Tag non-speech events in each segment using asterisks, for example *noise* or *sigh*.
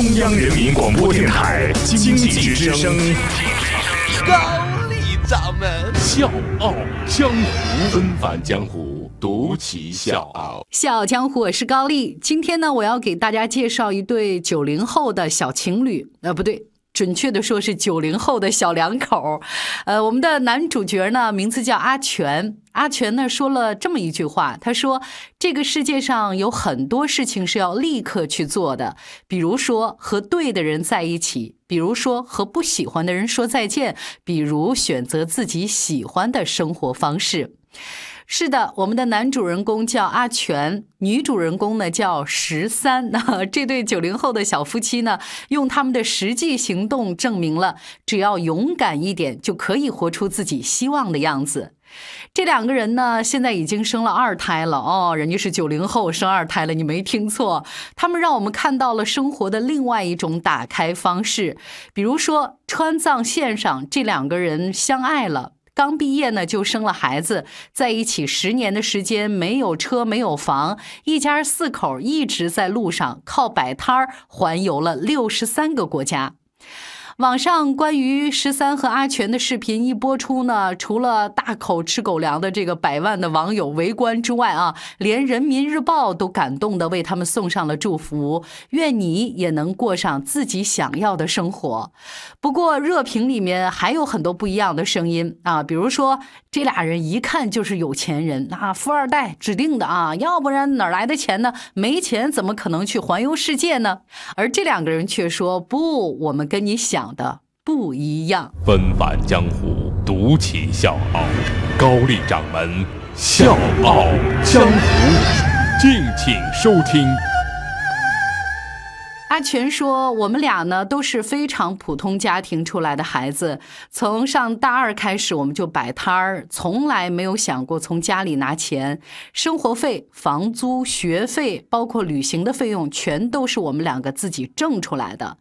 中央人民广播电台经济之声，高丽掌门笑傲江湖，纷返江湖，独骑笑傲。笑傲江湖，我是高丽。今天呢，我要给大家介绍一对九零后的小情侣，呃，不对。准确的说是九零后的小两口，呃，我们的男主角呢名字叫阿全。阿全呢说了这么一句话，他说：“这个世界上有很多事情是要立刻去做的，比如说和对的人在一起，比如说和不喜欢的人说再见，比如选择自己喜欢的生活方式。”是的，我们的男主人公叫阿全，女主人公呢叫十三。那 *laughs* 这对九零后的小夫妻呢，用他们的实际行动证明了，只要勇敢一点，就可以活出自己希望的样子。这两个人呢，现在已经生了二胎了哦，人家是九零后生二胎了，你没听错。他们让我们看到了生活的另外一种打开方式，比如说川藏线上，这两个人相爱了。刚毕业呢，就生了孩子，在一起十年的时间，没有车，没有房，一家四口一直在路上，靠摆摊儿环游了六十三个国家。网上关于十三和阿全的视频一播出呢，除了大口吃狗粮的这个百万的网友围观之外啊，连人民日报都感动的为他们送上了祝福，愿你也能过上自己想要的生活。不过热评里面还有很多不一样的声音啊，比如说这俩人一看就是有钱人啊，富二代指定的啊，要不然哪来的钱呢？没钱怎么可能去环游世界呢？而这两个人却说不，我们跟你想。的不一样，纷繁江湖，独起笑傲。高丽掌门笑傲江湖，敬请收听。阿全说：“我们俩呢都是非常普通家庭出来的孩子，从上大二开始我们就摆摊儿，从来没有想过从家里拿钱，生活费、房租、学费，包括旅行的费用，全都是我们两个自己挣出来的。”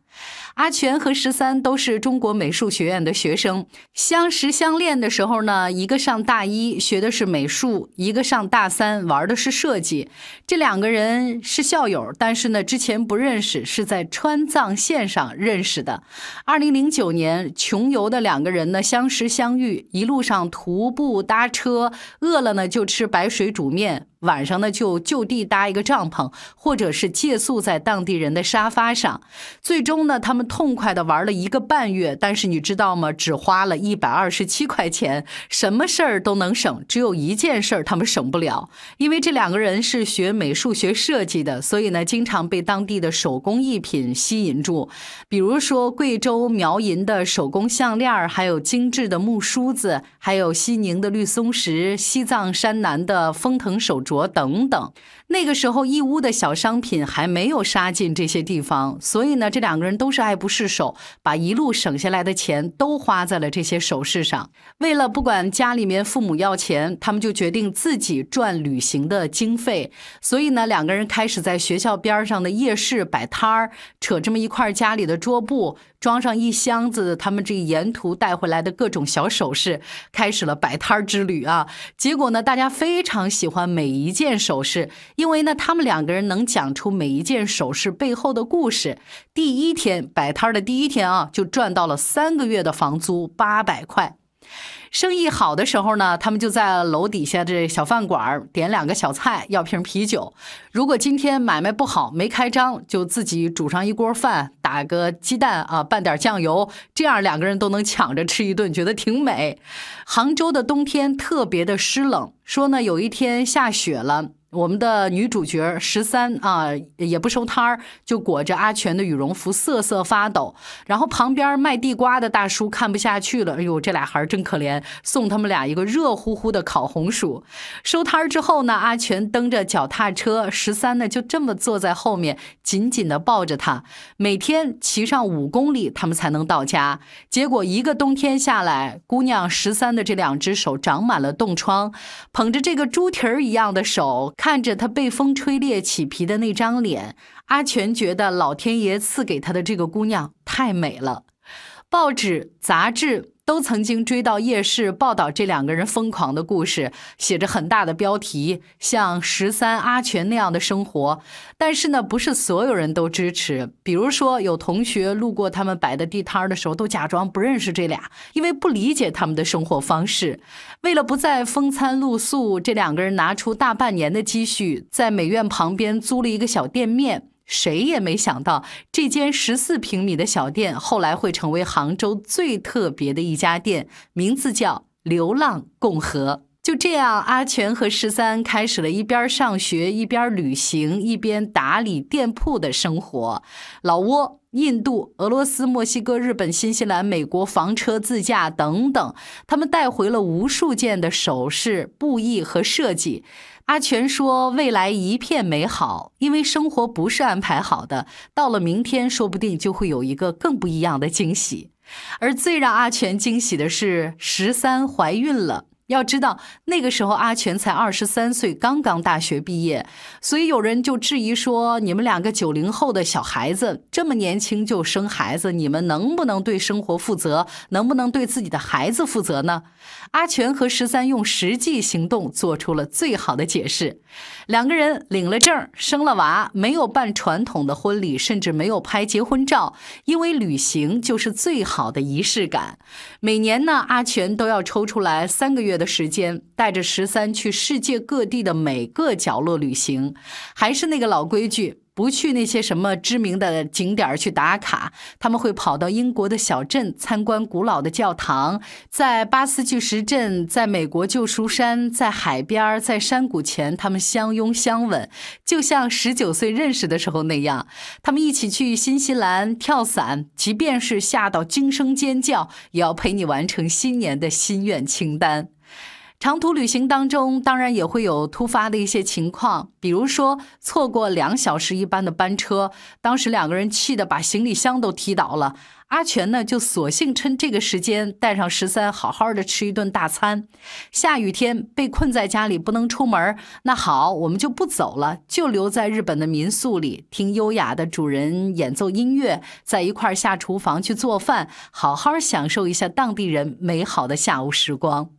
阿全和十三都是中国美术学院的学生，相识相恋的时候呢，一个上大一学的是美术，一个上大三玩的是设计。这两个人是校友，但是呢之前不认识，是在川藏线上认识的。二零零九年穷游的两个人呢相识相遇，一路上徒步搭车，饿了呢就吃白水煮面。晚上呢，就就地搭一个帐篷，或者是借宿在当地人的沙发上。最终呢，他们痛快的玩了一个半月。但是你知道吗？只花了一百二十七块钱，什么事儿都能省，只有一件事儿他们省不了。因为这两个人是学美术学设计的，所以呢，经常被当地的手工艺品吸引住。比如说贵州苗银的手工项链，还有精致的木梳子，还有西宁的绿松石，西藏山南的风腾手。镯等等，那个时候义乌的小商品还没有杀进这些地方，所以呢，这两个人都是爱不释手，把一路省下来的钱都花在了这些首饰上。为了不管家里面父母要钱，他们就决定自己赚旅行的经费。所以呢，两个人开始在学校边上的夜市摆摊儿，扯这么一块家里的桌布。装上一箱子他们这沿途带回来的各种小首饰，开始了摆摊之旅啊！结果呢，大家非常喜欢每一件首饰，因为呢，他们两个人能讲出每一件首饰背后的故事。第一天摆摊的第一天啊，就赚到了三个月的房租八百块。生意好的时候呢，他们就在楼底下这小饭馆点两个小菜，要瓶啤酒。如果今天买卖不好，没开张，就自己煮上一锅饭，打个鸡蛋啊，拌点酱油，这样两个人都能抢着吃一顿，觉得挺美。杭州的冬天特别的湿冷，说呢有一天下雪了。我们的女主角十三啊，也不收摊儿，就裹着阿全的羽绒服瑟瑟发抖。然后旁边卖地瓜的大叔看不下去了，哎呦，这俩孩儿真可怜，送他们俩一个热乎乎的烤红薯。收摊儿之后呢，阿全蹬着脚踏车，十三呢就这么坐在后面，紧紧的抱着他。每天骑上五公里，他们才能到家。结果一个冬天下来，姑娘十三的这两只手长满了冻疮，捧着这个猪蹄儿一样的手。看着他被风吹裂起皮的那张脸，阿全觉得老天爷赐给他的这个姑娘太美了。报纸、杂志。都曾经追到夜市报道这两个人疯狂的故事，写着很大的标题，像十三阿全那样的生活。但是呢，不是所有人都支持。比如说，有同学路过他们摆的地摊的时候，都假装不认识这俩，因为不理解他们的生活方式。为了不再风餐露宿，这两个人拿出大半年的积蓄，在美院旁边租了一个小店面。谁也没想到，这间十四平米的小店后来会成为杭州最特别的一家店，名字叫“流浪共和”。就这样，阿全和十三开始了一边上学、一边旅行、一边打理店铺的生活。老挝、印度、俄罗斯、墨西哥、日本、新西兰、美国房车自驾等等，他们带回了无数件的首饰、布艺和设计。阿全说：“未来一片美好，因为生活不是安排好的，到了明天，说不定就会有一个更不一样的惊喜。”而最让阿全惊喜的是，十三怀孕了。要知道，那个时候阿全才二十三岁，刚刚大学毕业，所以有人就质疑说：“你们两个九零后的小孩子这么年轻就生孩子，你们能不能对生活负责？能不能对自己的孩子负责呢？”阿全和十三用实际行动做出了最好的解释。两个人领了证，生了娃，没有办传统的婚礼，甚至没有拍结婚照，因为旅行就是最好的仪式感。每年呢，阿全都要抽出来三个月。的时间，带着十三去世界各地的每个角落旅行，还是那个老规矩，不去那些什么知名的景点去打卡，他们会跑到英国的小镇参观古老的教堂，在巴斯巨石阵，在美国旧书山，在海边，在山谷前，他们相拥相吻，就像十九岁认识的时候那样。他们一起去新西兰跳伞，即便是吓到惊声尖叫，也要陪你完成新年的心愿清单。长途旅行当中，当然也会有突发的一些情况，比如说错过两小时一班的班车，当时两个人气得把行李箱都踢倒了。阿全呢，就索性趁这个时间带上十三，好好的吃一顿大餐。下雨天被困在家里不能出门，那好，我们就不走了，就留在日本的民宿里，听优雅的主人演奏音乐，在一块下厨房去做饭，好好享受一下当地人美好的下午时光。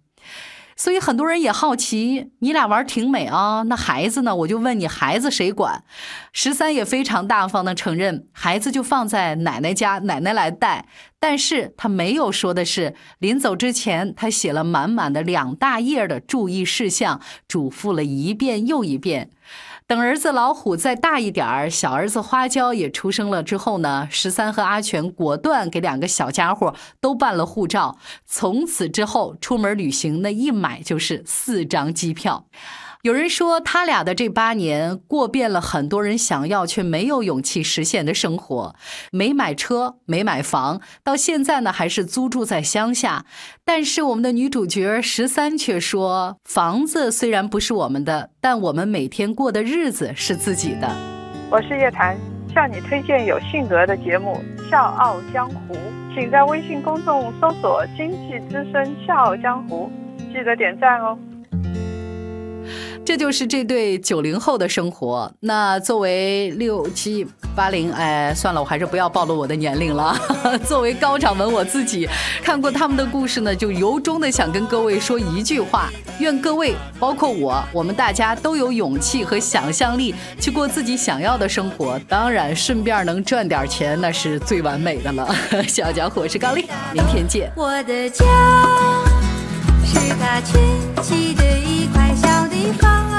所以很多人也好奇，你俩玩挺美啊，那孩子呢？我就问你，孩子谁管？十三也非常大方的承认，孩子就放在奶奶家，奶奶来带。但是他没有说的是，临走之前，他写了满满的两大页的注意事项，嘱咐了一遍又一遍。等儿子老虎再大一点儿，小儿子花椒也出生了之后呢，十三和阿全果断给两个小家伙都办了护照。从此之后，出门旅行那一买就是四张机票。有人说，他俩的这八年过遍了很多人想要却没有勇气实现的生活，没买车，没买房，到现在呢还是租住在乡下。但是我们的女主角十三却说，房子虽然不是我们的，但我们每天过的日子是自己的。我是叶檀，向你推荐有性格的节目《笑傲江湖》，请在微信公众搜索“经济之声笑傲江湖”，记得点赞哦。这就是这对九零后的生活。那作为六七八零，哎，算了，我还是不要暴露我的年龄了。*laughs* 作为高掌门，我自己看过他们的故事呢，就由衷的想跟各位说一句话：愿各位，包括我，我们大家都有勇气和想象力去过自己想要的生活。当然，顺便能赚点钱，那是最完美的了。*laughs* 小家伙是高丽，明天见。我的家是他圈起的方。